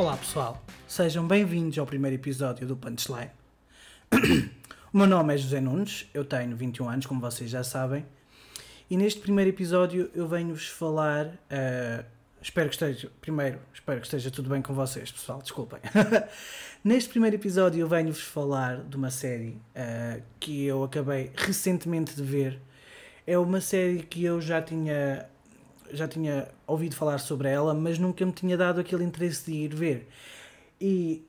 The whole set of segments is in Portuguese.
Olá pessoal, sejam bem-vindos ao primeiro episódio do Punchline. o meu nome é José Nunes, eu tenho 21 anos, como vocês já sabem, e neste primeiro episódio eu venho-vos falar. Uh, espero que esteja. Primeiro, espero que esteja tudo bem com vocês, pessoal, desculpem. neste primeiro episódio eu venho-vos falar de uma série uh, que eu acabei recentemente de ver. É uma série que eu já tinha já tinha ouvido falar sobre ela, mas nunca me tinha dado aquele interesse de ir ver. E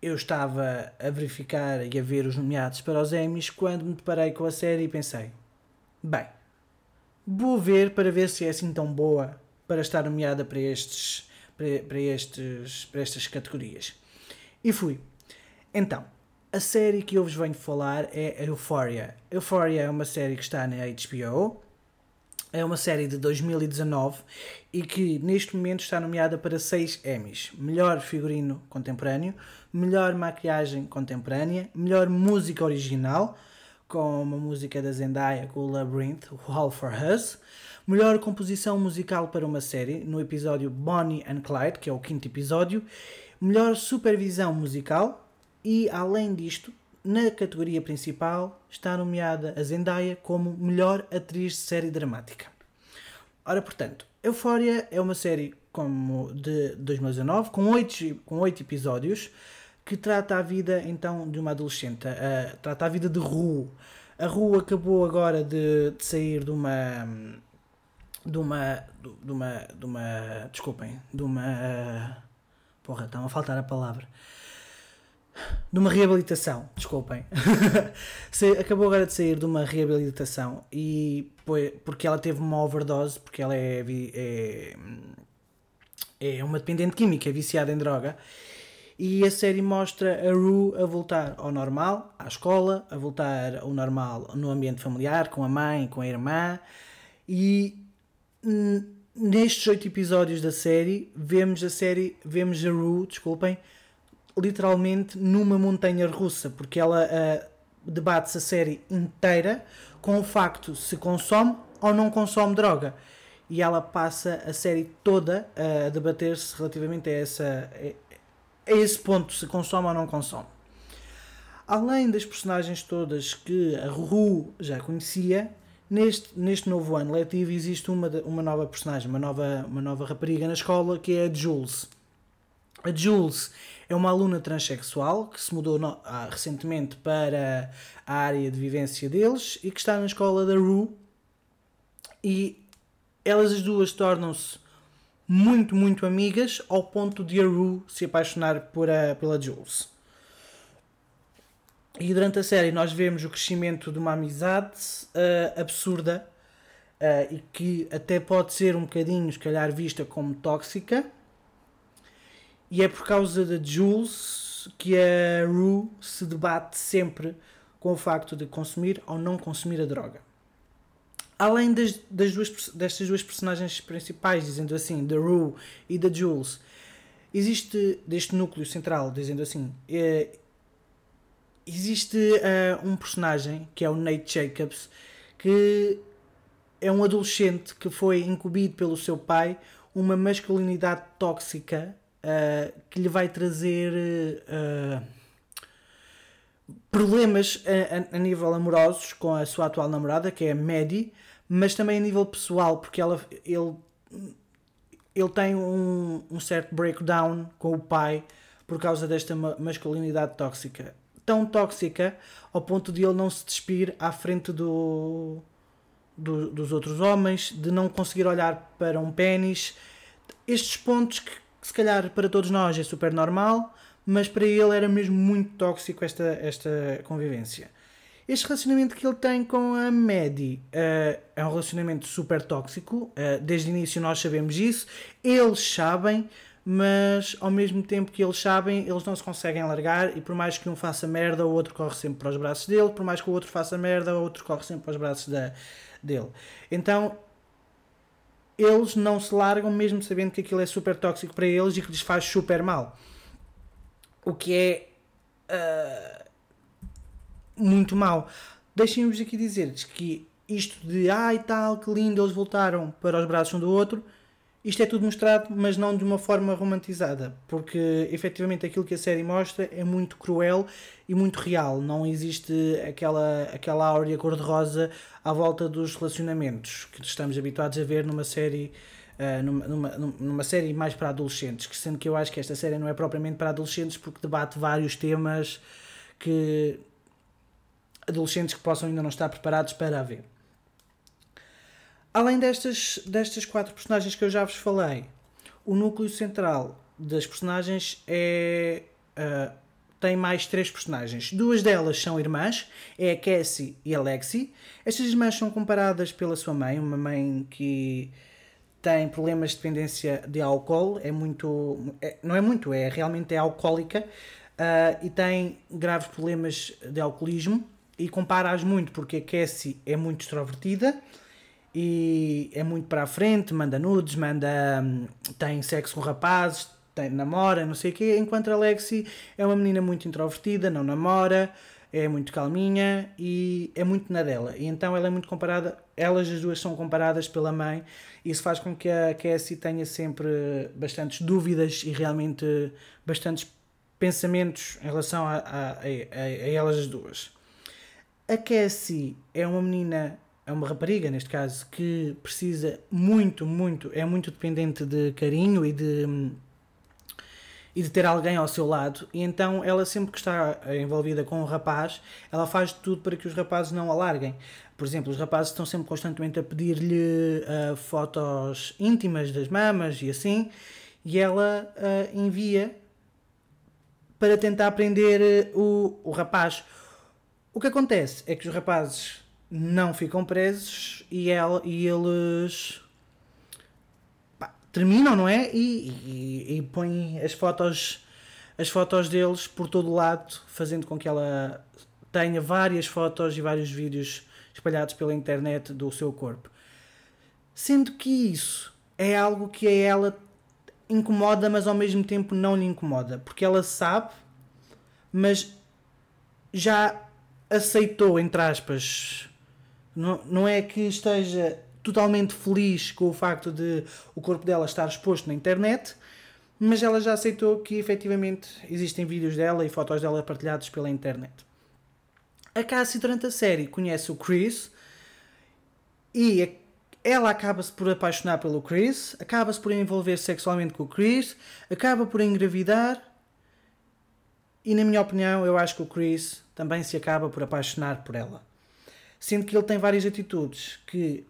eu estava a verificar e a ver os nomeados para os Emmys quando me deparei com a série e pensei: bem, vou ver para ver se é assim tão boa para estar nomeada para estes para, para estes para estas categorias. E fui. Então, a série que eu vos venho falar é Euphoria. Euphoria é uma série que está na HBO é uma série de 2019 e que neste momento está nomeada para 6 Emmys: Melhor Figurino Contemporâneo, Melhor Maquiagem Contemporânea, Melhor Música Original, com uma música da Zendaya com o Labyrinth, All for Us, Melhor Composição Musical para uma série, no episódio Bonnie and Clyde, que é o quinto episódio, Melhor Supervisão Musical e, além disto, na categoria principal está nomeada a Zendaya como melhor atriz de série dramática. Ora, portanto, Euphoria é uma série como de 2019 com oito, com oito episódios que trata a vida então de uma adolescente, uh, trata a vida de Ru. A Ru acabou agora de, de sair de uma de uma de uma de uma desculpem, de uma uh, porra, está a faltar a palavra de uma reabilitação, desculpem. Acabou agora de sair de uma reabilitação e porque ela teve uma overdose, porque ela é, é, é uma dependente química, é viciada em droga. E a série mostra a Rue a voltar ao normal, à escola, a voltar ao normal no ambiente familiar, com a mãe, com a irmã. E nestes oito episódios da série, vemos a série, vemos a Rue, desculpem, literalmente numa montanha russa, porque ela uh, debate-se a série inteira com o facto se consome ou não consome droga. E ela passa a série toda a debater-se relativamente a, essa, a esse ponto, se consome ou não consome. Além das personagens todas que a Ru já conhecia, neste, neste novo ano letivo existe uma, uma nova personagem, uma nova, uma nova rapariga na escola que é a Jules. A Jules é uma aluna transexual que se mudou no, ah, recentemente para a área de vivência deles e que está na escola da Rue. E elas as duas tornam-se muito, muito amigas ao ponto de a Rue se apaixonar por a, pela Jules. E durante a série nós vemos o crescimento de uma amizade uh, absurda uh, e que até pode ser um bocadinho, se calhar, vista como tóxica e é por causa da Jules que a Rue se debate sempre com o facto de consumir ou não consumir a droga. Além das, das duas, destas duas personagens principais, dizendo assim, da Rue e da Jules, existe deste núcleo central, dizendo assim, é, existe uh, um personagem que é o Nate Jacobs que é um adolescente que foi incumbido pelo seu pai uma masculinidade tóxica uh, que lhe vai trazer uh, problemas a, a, nível amorosos com a sua atual namorada, que é a Maddie, mas também a nível pessoal, porque ela, ele, ele tem um, um certo breakdown com o pai por causa desta masculinidade tóxica. Tão tóxica ao ponto de ele não se despir à frente do, do, dos outros homens, de não conseguir olhar para um pênis. Estes pontos que que se calhar para todos nós é super normal, mas para ele era mesmo muito tóxico esta, esta convivência. Este relacionamento que ele tem com a Maddie uh, é um relacionamento super tóxico, uh, desde o início nós sabemos isso, eles sabem, mas ao mesmo tempo que eles sabem, eles não se conseguem largar e por mais que um faça merda, o outro corre sempre para os braços dele, por mais que o outro faça merda, o outro corre sempre para os braços da, dele. Então eles não se largam mesmo sabendo que aquilo é super tóxico para eles e que lhes faz super mal. O que é uh, muito mal. Deixem-vos aqui dizer-lhes que isto de ai tal, que lindo, eles voltaram para os braços um do outro, isto é tudo mostrado, mas não de uma forma romantizada, porque efetivamente aquilo que a série mostra é muito cruel e muito real. Não existe aquela, aquela áurea cor-de-rosa à volta dos relacionamentos que estamos habituados a ver numa série. Uh, numa, numa, numa, série mais para adolescentes, que sendo que eu acho que esta série não é propriamente para adolescentes porque debate vários temas que adolescentes que possam ainda não estar preparados para a ver. Além destas, destas quatro personagens que eu já vos falei, o núcleo central das personagens é. Uh, tem mais três personagens. Duas delas são irmãs, é a Cassie e a Lexi. Estas irmãs são comparadas pela sua mãe, uma mãe que tem problemas de dependência de álcool, é muito. É, não é muito, é realmente é alcoólica uh, e tem graves problemas de alcoolismo. E compara-as muito porque a Cassie é muito extrovertida e é muito para a frente, manda nudes, manda tem sexo com rapazes, tem, namora, não sei o quê, enquanto a Lexi é uma menina muito introvertida, não namora, é muito calminha e é muito na dela. E então ela é muito comparada, elas as duas são comparadas pela mãe, isso faz com que a Cassie tenha sempre bastantes dúvidas e realmente bastantes pensamentos em relação a, a, a, a elas as duas. A Cassie é uma menina é uma rapariga, neste caso, que precisa muito, muito, é muito dependente de carinho e de e de ter alguém ao seu lado, e então ela sempre que está envolvida com um rapaz, ela faz tudo para que os rapazes não a larguem. Por exemplo, os rapazes estão sempre constantemente a pedir-lhe uh, fotos íntimas das mamas e assim, e ela uh, envia para tentar prender o, o rapaz. O que acontece é que os rapazes não ficam presos e, ela, e eles pá, terminam, não é? E, e, e põem as fotos, as fotos deles por todo lado, fazendo com que ela tenha várias fotos e vários vídeos espalhados pela internet do seu corpo. Sendo que isso é algo que a ela incomoda, mas ao mesmo tempo não lhe incomoda, porque ela sabe, mas já aceitou, entre aspas, não, é que esteja totalmente feliz com o facto de o corpo dela estar exposto na internet, mas ela já aceitou que efetivamente existem vídeos dela e fotos dela partilhados pela internet. A Cassie, durante a série, conhece o Chris e ela acaba-se por apaixonar pelo Chris, acaba-se por envolver sexualmente com o Chris, acaba por engravidar e, na minha opinião, eu acho que o Chris também se acaba por apaixonar por ela sendo que ele tem várias atitudes que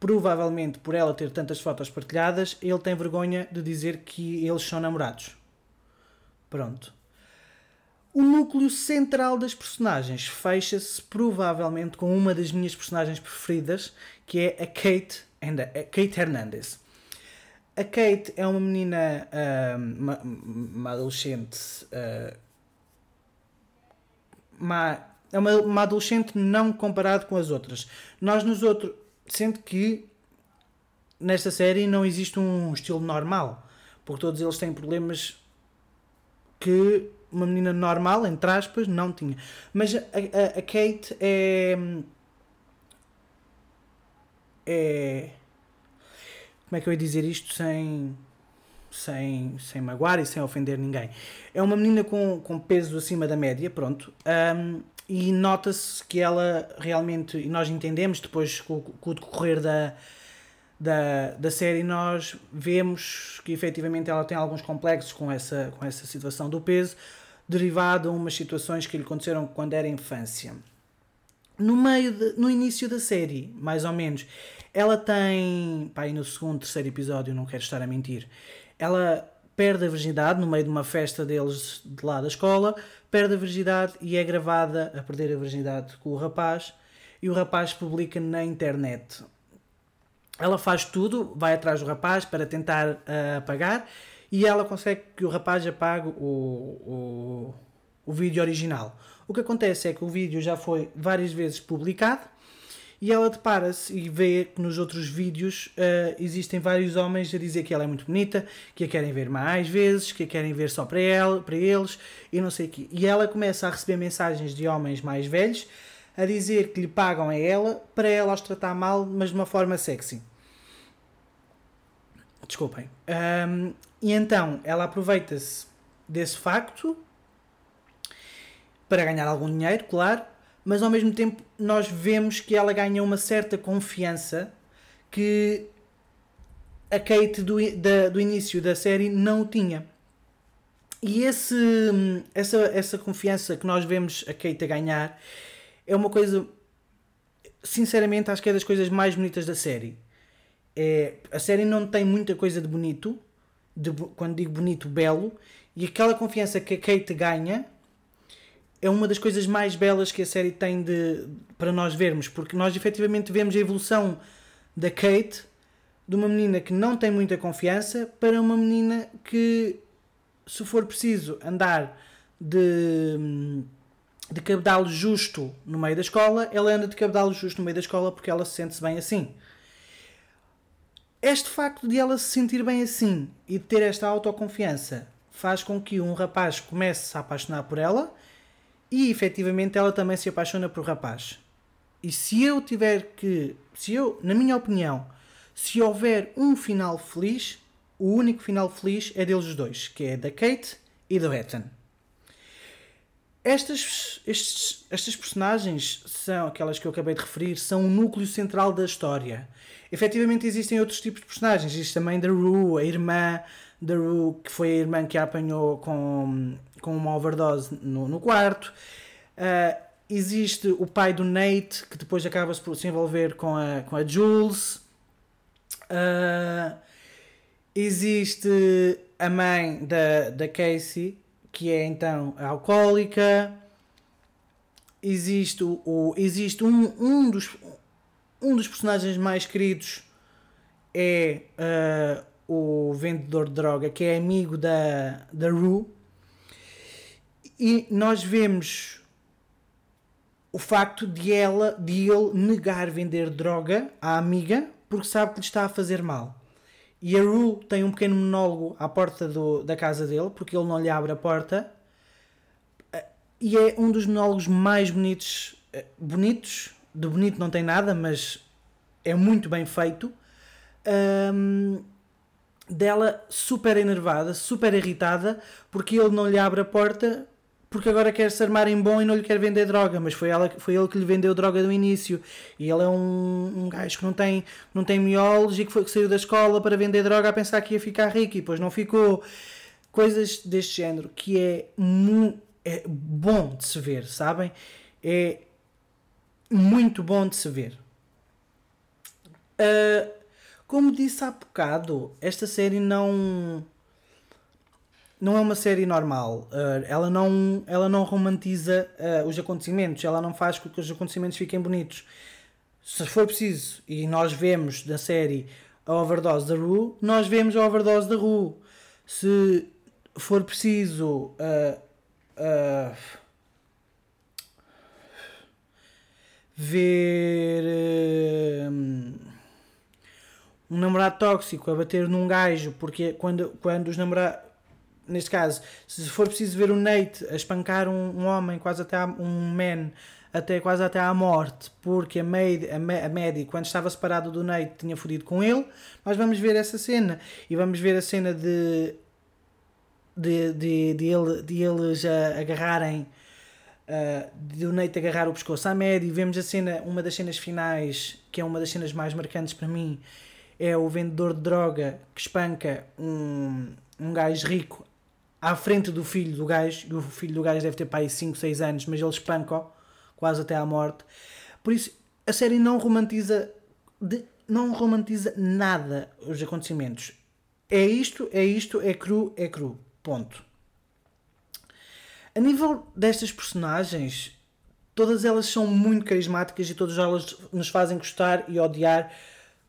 provavelmente por ela ter tantas fotos partilhadas, ele tem vergonha de dizer que eles são namorados. Pronto. O núcleo central das personagens fecha-se provavelmente com uma das minhas personagens preferidas, que é a Kate, a Kate Hernandez. A Kate é uma menina, uma, uma, adolescente, uh, uma é uma, uma adolescente não comparado com as outras. Nós nos outros, sendo que nesta série não existe um estilo normal, porque todos eles têm problemas que uma menina normal, entre aspas, não tinha. Mas a, a, a Kate é. É. Como é que eu ia dizer isto sem. Sem, sem magoar e sem ofender ninguém. É uma menina com, com peso acima da média, pronto. Um, e nota-se que ela realmente, e nós entendemos depois com, com o decorrer da, da, da série, nós vemos que efetivamente ela tem alguns complexos com essa, com essa situação do peso, derivado a umas situações que lhe aconteceram quando era infância. No meio, de, no início da série, mais ou menos, ela tem, pá, no segundo, terceiro episódio, não quero estar a mentir, ela perde a virgindade no meio de uma festa deles de lá da escola, perde a virgindade e é gravada a perder a virgindade com o rapaz e o rapaz publica na internet. Ela faz tudo, vai atrás do rapaz para tentar uh, apagar e ela consegue que o rapaz apague o, o, o vídeo original. O que acontece é que o vídeo já foi várias vezes publicado e ela depara-se e vê que nos outros vídeos uh, existem vários homens a dizer que ela é muito bonita, que a querem ver mais vezes, que a querem ver só para, ela, para eles e não sei o quê. E ela começa a receber mensagens de homens mais velhos a dizer que lhe pagam a ela para ela os tratar mal, mas de uma forma sexy. Desculpem. Um, e então ela aproveita-se desse facto para ganhar algum dinheiro, claro, mas ao mesmo tempo nós vemos que ela ganha uma certa confiança que a Kate do, da, do início da série não tinha. E esse, essa, essa confiança que nós vemos a Kate a ganhar é uma coisa, sinceramente, acho que é das coisas mais bonitas da série. É, a série não tem muita coisa de bonito, de, quando digo bonito, belo, e aquela confiança que a Kate ganha é uma das coisas mais belas que a série tem de, para nós vermos, porque nós efetivamente vemos a evolução da Kate de uma menina que não tem muita confiança para uma menina que, se for preciso andar de, de cabedalo justo no meio da escola, ela anda de cabedalo justo no meio da escola porque ela se sente-se bem assim. Este facto de ela se sentir bem assim e de ter esta autoconfiança faz com que um rapaz comece a apaixonar por ela e efetivamente ela também se apaixona por rapaz. E se eu tiver que, se eu, na minha opinião, se houver um final feliz, o único final feliz é deles dois, que é da Kate e do Ethan. Estas, estes, estas personagens são aquelas que eu acabei de referir, são o núcleo central da história. Efetivamente existem outros tipos de personagens. Existe também da Rue, a irmã da Rue, que foi a irmã que a apanhou com, com uma overdose no, no quarto. Uh, existe o pai do Nate, que depois acaba -se por se envolver com a, com a Jules. Uh, existe a mãe da, da Casey, que é então alcoólica. Existe, o, o, existe um, um, dos, um dos personagens mais queridos é uh, o vendedor de droga, que é amigo da, da Rue e nós vemos o facto de ela, de ele negar vender droga à amiga porque sabe que lhe está a fazer mal. E a Rue tem um pequeno monólogo à porta do, da casa dele porque ele não lhe abre a porta. E é um dos monólogos mais bonitos. Eh, bonitos, de bonito não tem nada, mas é muito bem feito. Um, dela super enervada, super irritada, porque ele não lhe abre a porta porque agora quer se armar em bom e não lhe quer vender droga, mas foi, ela, foi ele que lhe vendeu droga do início. E ele é um, um gajo que não tem, não tem miolos e que, foi, que saiu da escola para vender droga a pensar que ia ficar rico e depois não ficou. Coisas deste género que é, é bom de se ver, sabem? É muito bom de se ver. Uh, como disse há bocado, esta série não não é uma série normal. Uh, ela, não, ela não romantiza uh, os acontecimentos, ela não faz com que os acontecimentos fiquem bonitos. Se for preciso, e nós vemos da série a overdose da Rue, nós vemos a overdose da Rue. Se for preciso. Uh, ver um namorado tóxico a bater num gajo porque quando, quando os namorados neste caso, se for preciso ver o Nate a espancar um, um homem, quase até a, um man, até quase até à morte, porque a Maddie, a, Maddie, quando estava separado do Nate, tinha fodido com ele, nós vamos ver essa cena. E vamos ver a cena de. de, de, de, ele, de eles agarrarem. Uh, de o Nate agarrar o pescoço à Maddie. Vemos a cena, uma das cenas finais, que é uma das cenas mais marcantes para mim, é o vendedor de droga que espanca um, um gajo rico à frente do filho do gajo, e o filho do gajo deve ter para aí 5, 6 anos, mas ele espanca quase até à morte. Por isso, a série não romantiza, de, não romantiza nada os acontecimentos. É isto, é isto, é cru, é cru. Ponto. A nível destas personagens, todas elas são muito carismáticas e todas elas nos fazem gostar e odiar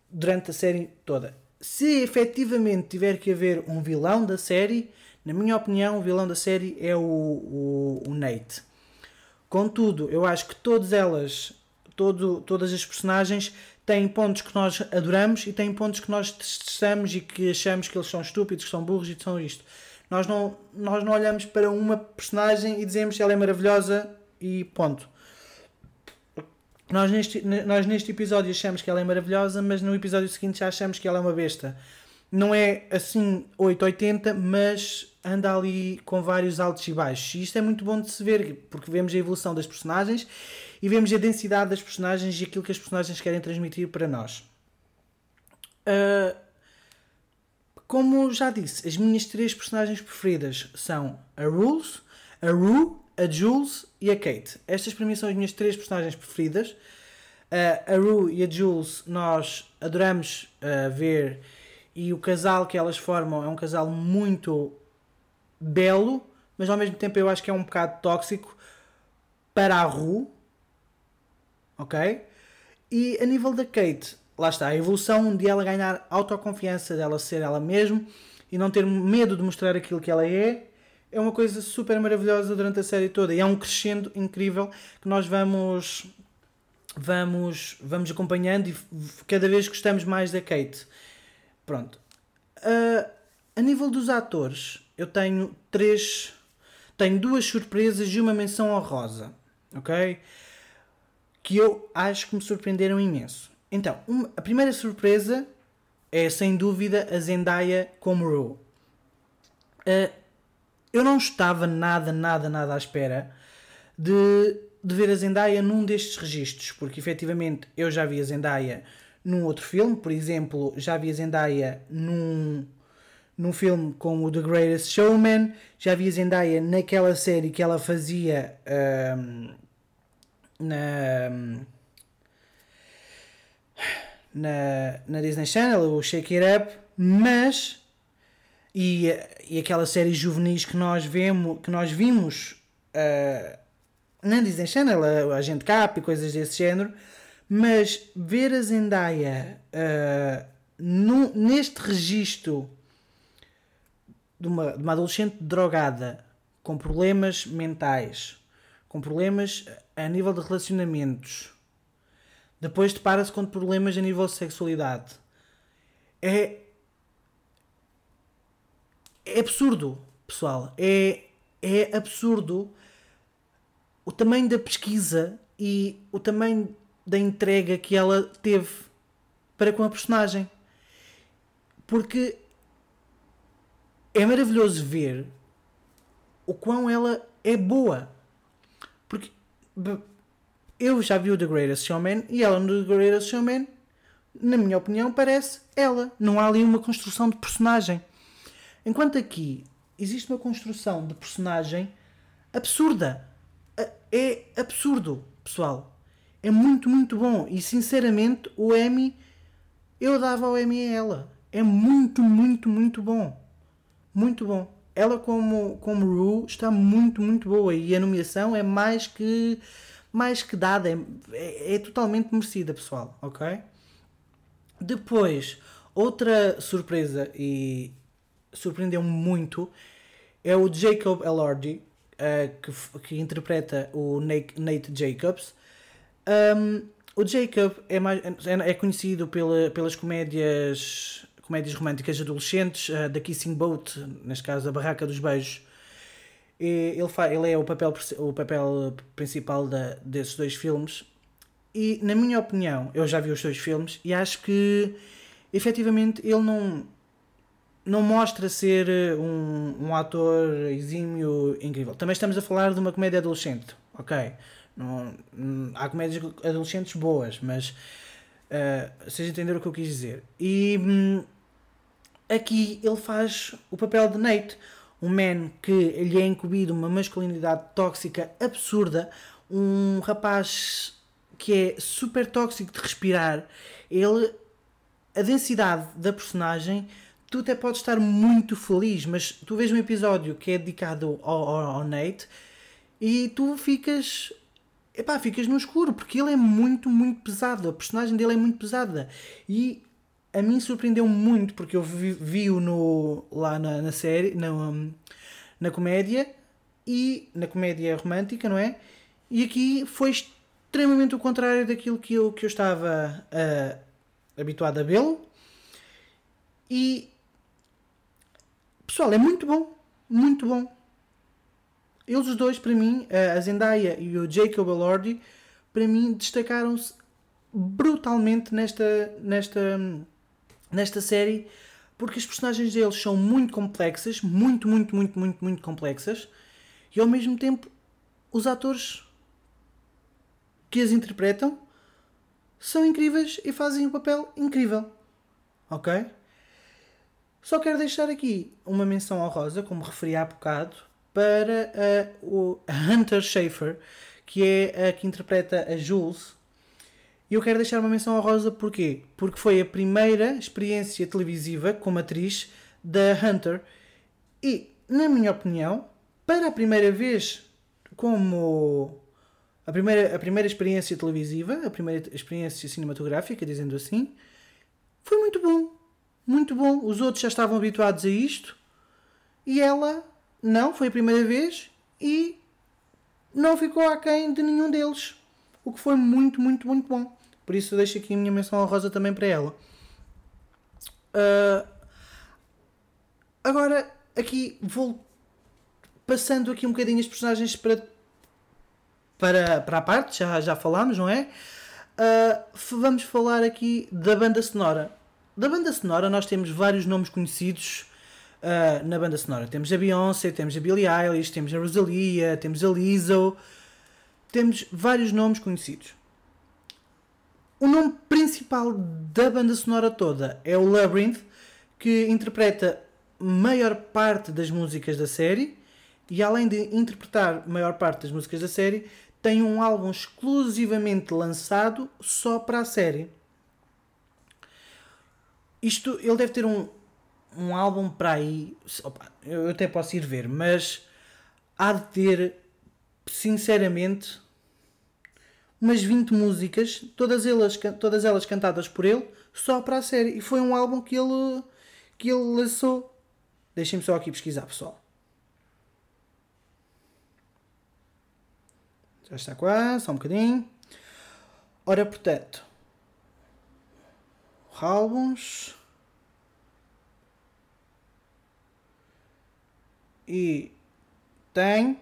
durante a série toda. Se efetivamente tiver que haver um vilão da série, na minha opinião, o vilão da série é o, o, o Nate. Contudo, eu acho que todas elas, todo, todas as personagens têm pontos que nós adoramos e têm pontos que nós testamos e que achamos que eles são estúpidos, que são burros e que são isto. Nós não, nós não olhamos para uma personagem e dizemos que ela é maravilhosa e ponto. Nós neste, nós neste episódio achamos que ela é maravilhosa, mas no episódio seguinte já achamos que ela é uma besta. não é assim 880, mas anda ali com vários altos e baixos. E isto é muito bom de se ver, porque vemos a evolução das personagens e vemos a densidade das personagens e aquilo que as personagens querem transmitir para nós. Uh, como já disse, as minhas três personagens preferidas são a Rules, a Rue, a Jules e a Kate. Estas para mim são as minhas três personagens preferidas. Uh, a Rue e a Jules nós adoramos uh, ver e o casal que elas formam é um casal muito belo, mas ao mesmo tempo eu acho que é um bocado tóxico para a Rue. Ok? E a nível da Kate, lá está, a evolução de ela ganhar autoconfiança, dela ser ela mesma e não ter medo de mostrar aquilo que ela é, é uma coisa super maravilhosa durante a série toda e é um crescendo incrível que nós vamos vamos vamos acompanhando e cada vez gostamos mais da Kate. Pronto. Uh, a nível dos atores, eu tenho três tenho duas surpresas e uma menção honrosa, ok? Que eu acho que me surpreenderam imenso. Então, uma, a primeira surpresa é sem dúvida a Zendaya como Rue. Uh, eu não estava nada, nada, nada à espera de, de ver a Zendaya num destes registros, porque efetivamente eu já vi a Zendaya num outro filme, por exemplo, já vi a Zendaya num, num filme como The Greatest Showman, já vi a Zendaya naquela série que ela fazia um, na, na, na Disney Channel, o Shake It Up, mas e, e aquela série juvenis que nós, vemos, que nós vimos uh, na Disney Channel, a, a Agente Cap e coisas desse género, mas ver a Zendaya uh, no, neste registro de uma, de uma adolescente drogada com problemas mentais, com problemas a nível de relacionamentos, depois depara-se com problemas a nível de sexualidade. É, é absurdo, pessoal. É, é absurdo o tamanho da pesquisa e o tamanho da entrega que ela teve para com a personagem. Porque é maravilhoso ver o quão ela é boa. Porque eu já vi o The Greatest Showman e ela no The Greatest Showman, na minha opinião, parece ela. Não há ali uma construção de personagem. Enquanto aqui existe uma construção de personagem absurda. É absurdo, pessoal. É muito, muito bom. E sinceramente, o Emmy, eu dava o Emmy a ela. É muito, muito, muito bom. Muito bom. Ela, como, como Rue, está muito, muito boa. E a nomeação é mais que, mais que dada. É, é, é totalmente merecida, pessoal. Ok? Depois, outra surpresa, e surpreendeu-me muito é o Jacob Elordi, uh, que, que interpreta o Nate, Nate Jacobs. Um, o Jacob é, mais, é, é conhecido pela, pelas comédias, comédias românticas adolescentes, uh, da Kissing Boat, neste caso a Barraca dos Beijos. E ele, faz, ele é o papel, o papel principal da, desses dois filmes. E, na minha opinião, eu já vi os dois filmes e acho que efetivamente ele não não mostra ser eh, um, um ator exímio incrível. Também estamos a falar de uma comédia adolescente, ok? Não, não há comédias adolescentes boas, mas uh, vocês entenderam o que eu quis dizer. E hum, aqui ele faz o papel de Nate, um man que lhe é incumbido uma masculinidade tóxica absurda, um rapaz que é super tóxico de respirar. Ele, a densidade da personagem tu até podes estar muito feliz, mas tu vês um episódio que é dedicado ao, ao, ao Nate e tu ficas. Epá, ficas no escuro, porque ele é muito, muito pesado. A personagem dele é muito pesada. E a mim surpreendeu muito, porque eu vi-o no, lá na, na série, na, na comédia, e na comédia romântica, não é? E aqui foi extremamente o contrário daquilo que eu, que eu estava uh, habituado a vê-lo. E Pessoal, é muito bom. Muito bom. Eles os dois, para mim, a Zendaya e o Jacob Elordi, para mim, destacaram-se brutalmente nesta, nesta, nesta série porque as personagens deles são muito complexas, muito, muito, muito, muito, muito complexas, e ao mesmo tempo os atores que as interpretam são incríveis e fazem um papel incrível. Ok? Só quero deixar aqui uma menção honrosa, como referi há bocado, para uh, o Hunter Schafer, que é a que interpreta a Jules. E eu quero deixar uma menção honrosa porquê? Porque foi a primeira experiência televisiva como atriz da Hunter e, na minha opinião, para a primeira vez como a primeira, a primeira experiência televisiva, a primeira experiência cinematográfica, dizendo assim, foi muito bom. Muito bom. Os outros já estavam habituados a isto e ela não, foi a primeira vez e não ficou aquém de nenhum deles. O que foi muito, muito, muito bom. Por isso deixo aqui a minha menção honrosa também para ela. Uh, agora, aqui vou passando aqui um bocadinho as personagens para, para, para a parte, já, já falámos, não é? Uh, vamos falar aqui da banda sonora. Da banda sonora nós temos vários nomes conhecidos uh, na banda sonora. Temos a Beyoncé, temos a Billie Eilish, temos a Rosalia, temos a Lizzo, temos vários nomes conhecidos. Principal da banda sonora toda é o Labyrinth, que interpreta maior parte das músicas da série e além de interpretar maior parte das músicas da série, tem um álbum exclusivamente lançado só para a série. Isto, ele deve ter um, um álbum para aí. Opa, eu até posso ir ver, mas há de ter, sinceramente, umas 20 músicas, todas elas, todas elas cantadas por ele, só para a série. E foi um álbum que ele, que ele lançou. Deixem-me só aqui pesquisar, pessoal. Já está quase, só um bocadinho. Ora, portanto, álbuns. e tem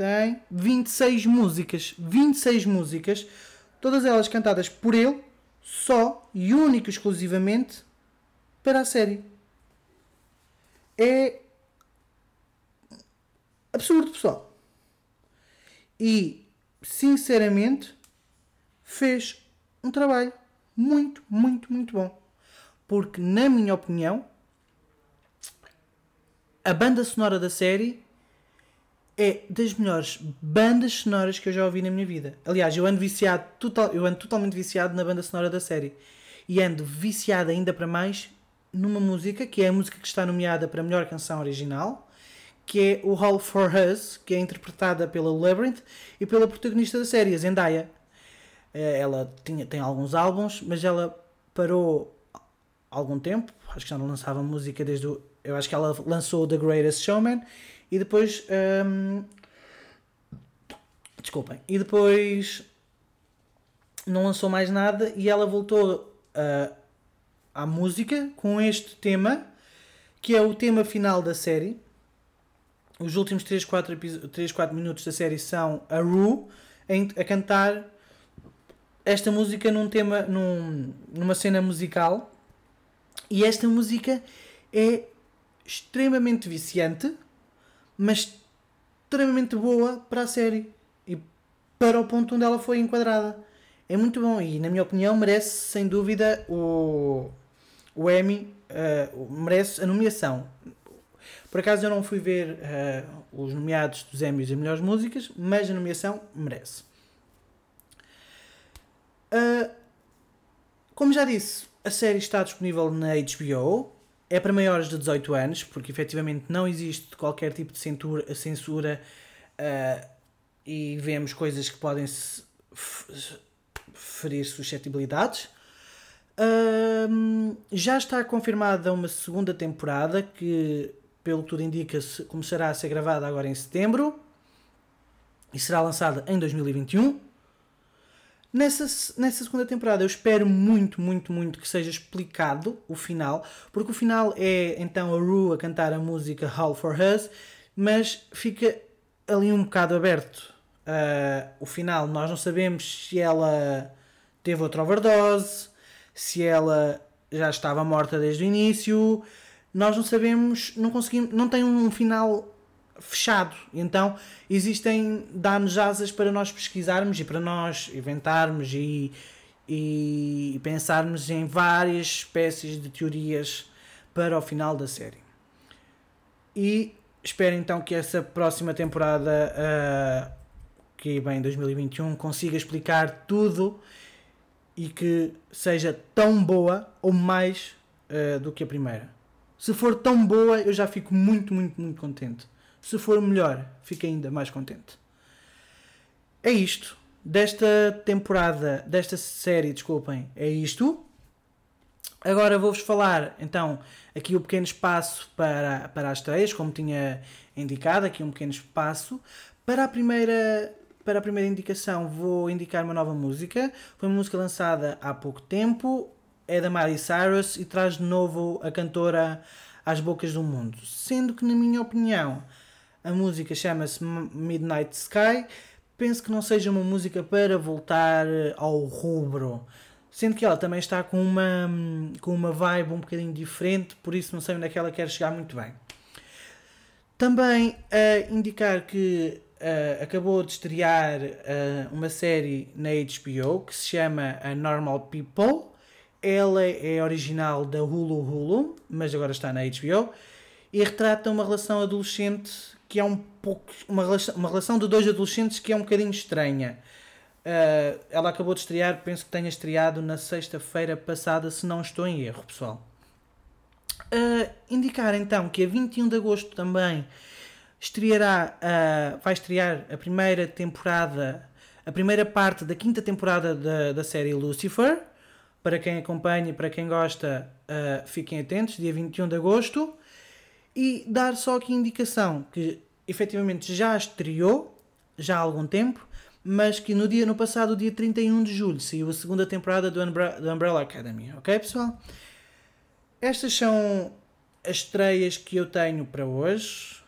tem 26 músicas, 26 músicas, todas elas cantadas por ele, só e único exclusivamente para a série. É absurdo, pessoal. E, sinceramente, fez um trabalho muito, muito, muito bom. Porque, na minha opinião, a banda sonora da série é das melhores bandas sonoras que eu já ouvi na minha vida. Aliás, eu ando viciado, total, eu ando totalmente viciado na banda sonora da série. E ando viciado ainda para mais numa música que é a música que está nomeada para a melhor canção original, que é o Hall for Us, que é interpretada pela Labyrinth e pela protagonista da série, a Zendaya. Eh, ela tinha, tem alguns álbuns, mas ela parou algum tempo, acho que já não lançava música desde o eu acho que ela lançou The Greatest Showman e depois. Um, desculpem. E depois não lançou mais nada e ela voltou uh, à música com este tema, que é o tema final da série. Os últimos 3, 4, 3, 4 minutos da série são a Rue a cantar esta música num tema, num, numa cena musical. E esta música é extremamente viciante, mas extremamente boa para a série e para o ponto onde ela foi enquadrada. É muito bom e, na minha opinião, merece sem dúvida o, o Emmy, uh, merece a nomeação. Por acaso eu não fui ver uh, os nomeados dos Emmys e melhores músicas, mas a nomeação merece. Uh, como já disse, a série está disponível na HBO é para maiores de 18 anos, porque efetivamente não existe qualquer tipo de censura, censura uh, e vemos coisas que podem ferir suscetibilidades. Já está confirmada uma segunda temporada que, pelo que tudo indica, começará a ser gravada agora em setembro e será lançada em 2021. Nessa, nessa segunda temporada eu espero muito, muito, muito que seja explicado o final, porque o final é então a Rue a cantar a música Hall for Us, mas fica ali um bocado aberto. Uh, o final, nós não sabemos se ela teve outra overdose, se ela já estava morta desde o início. Nós não sabemos, não conseguimos, não tem um final fechado. Então existem, dá-nos asas para nós pesquisarmos e para nós inventarmos e, e pensarmos em várias espécies de teorias para o final da série. E espero então que essa próxima temporada, uh, que vem em 2021, consiga explicar tudo e que seja tão boa ou mais uh, do que a primeira. Se for tão boa, eu já fico muito, muito, muito contente. Se for melhor, fico ainda mais contente. É isto. Desta temporada, desta série, desculpem, é isto. Agora vou-vos falar, então, aqui o um pequeno espaço para, para as três, como tinha indicado, aqui um pequeno espaço. Para a primeira, para a primeira indicação, vou indicar uma nova música. Foi uma música lançada há pouco tempo, é da Miley Cyrus e traz de novo a cantora às bocas do mundo. Sendo que, na minha opinião, a música chama-se Midnight Sky. Penso que não seja uma música para voltar eh, ao rubro. Sendo que ela também está com uma, com uma vibe um bocadinho diferente, por isso não sei onde é que ela quer chegar muito bem. Também a uh, indicar que uh, acabou de estrear uh, uma série na HBO que se chama A Normal People. Ela é original da Hulu Hulu, mas agora está na HBO e retrata uma relação adolescente que é um pouco. Uma relação, uma relação de dois adolescentes que é um bocadinho estranha. Uh, ela acabou de estrear, penso que tenha estreado na sexta-feira passada, se não estou em erro, pessoal. Uh, indicar então que a 21 de agosto também estreará, uh, vai estrear a primeira temporada, a primeira parte da quinta temporada da, da série Lucifer. Para quem acompanha para quem gosta, fiquem atentos, dia 21 de agosto. E dar só aqui indicação que efetivamente já estreou, já há algum tempo, mas que no dia no passado, dia 31 de julho, saiu a segunda temporada do, Umbre do Umbrella Academy. Ok, pessoal? Estas são as estreias que eu tenho para hoje.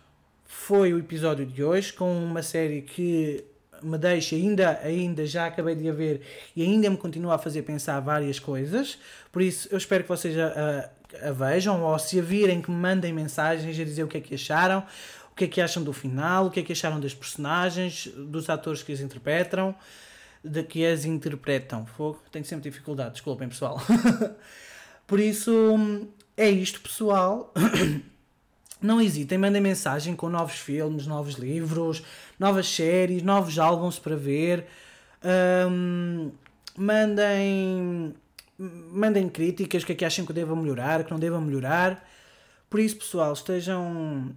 Foi o episódio de hoje com uma série que me deixa ainda, ainda já acabei de a ver e ainda me continua a fazer pensar várias coisas. Por isso, eu espero que vocês a, a, vejam ou se a virem, que me mandem mensagens a dizer o que é que acharam, o que é que acham do final, o que é que acharam das personagens, dos atores que as interpretam, de que as interpretam. Fogo, tenho sempre dificuldade, desculpem pessoal. Por isso, é isto, pessoal. Não hesitem, mandem mensagem com novos filmes, novos livros, novas séries, novos álbuns para ver. Um, mandem, mandem críticas, o que é que acham que eu devo melhorar, que não devo melhorar. Por isso, pessoal, estejam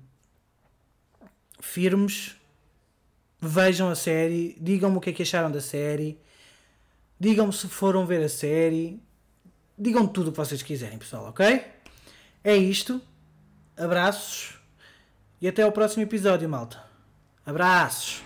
firmes, vejam a série, digam-me o que é que acharam da série, digam-me se foram ver a série, digam tudo o que vocês quiserem, pessoal, ok? É isto. Abraços e até ao próximo episódio, malta. Abraços!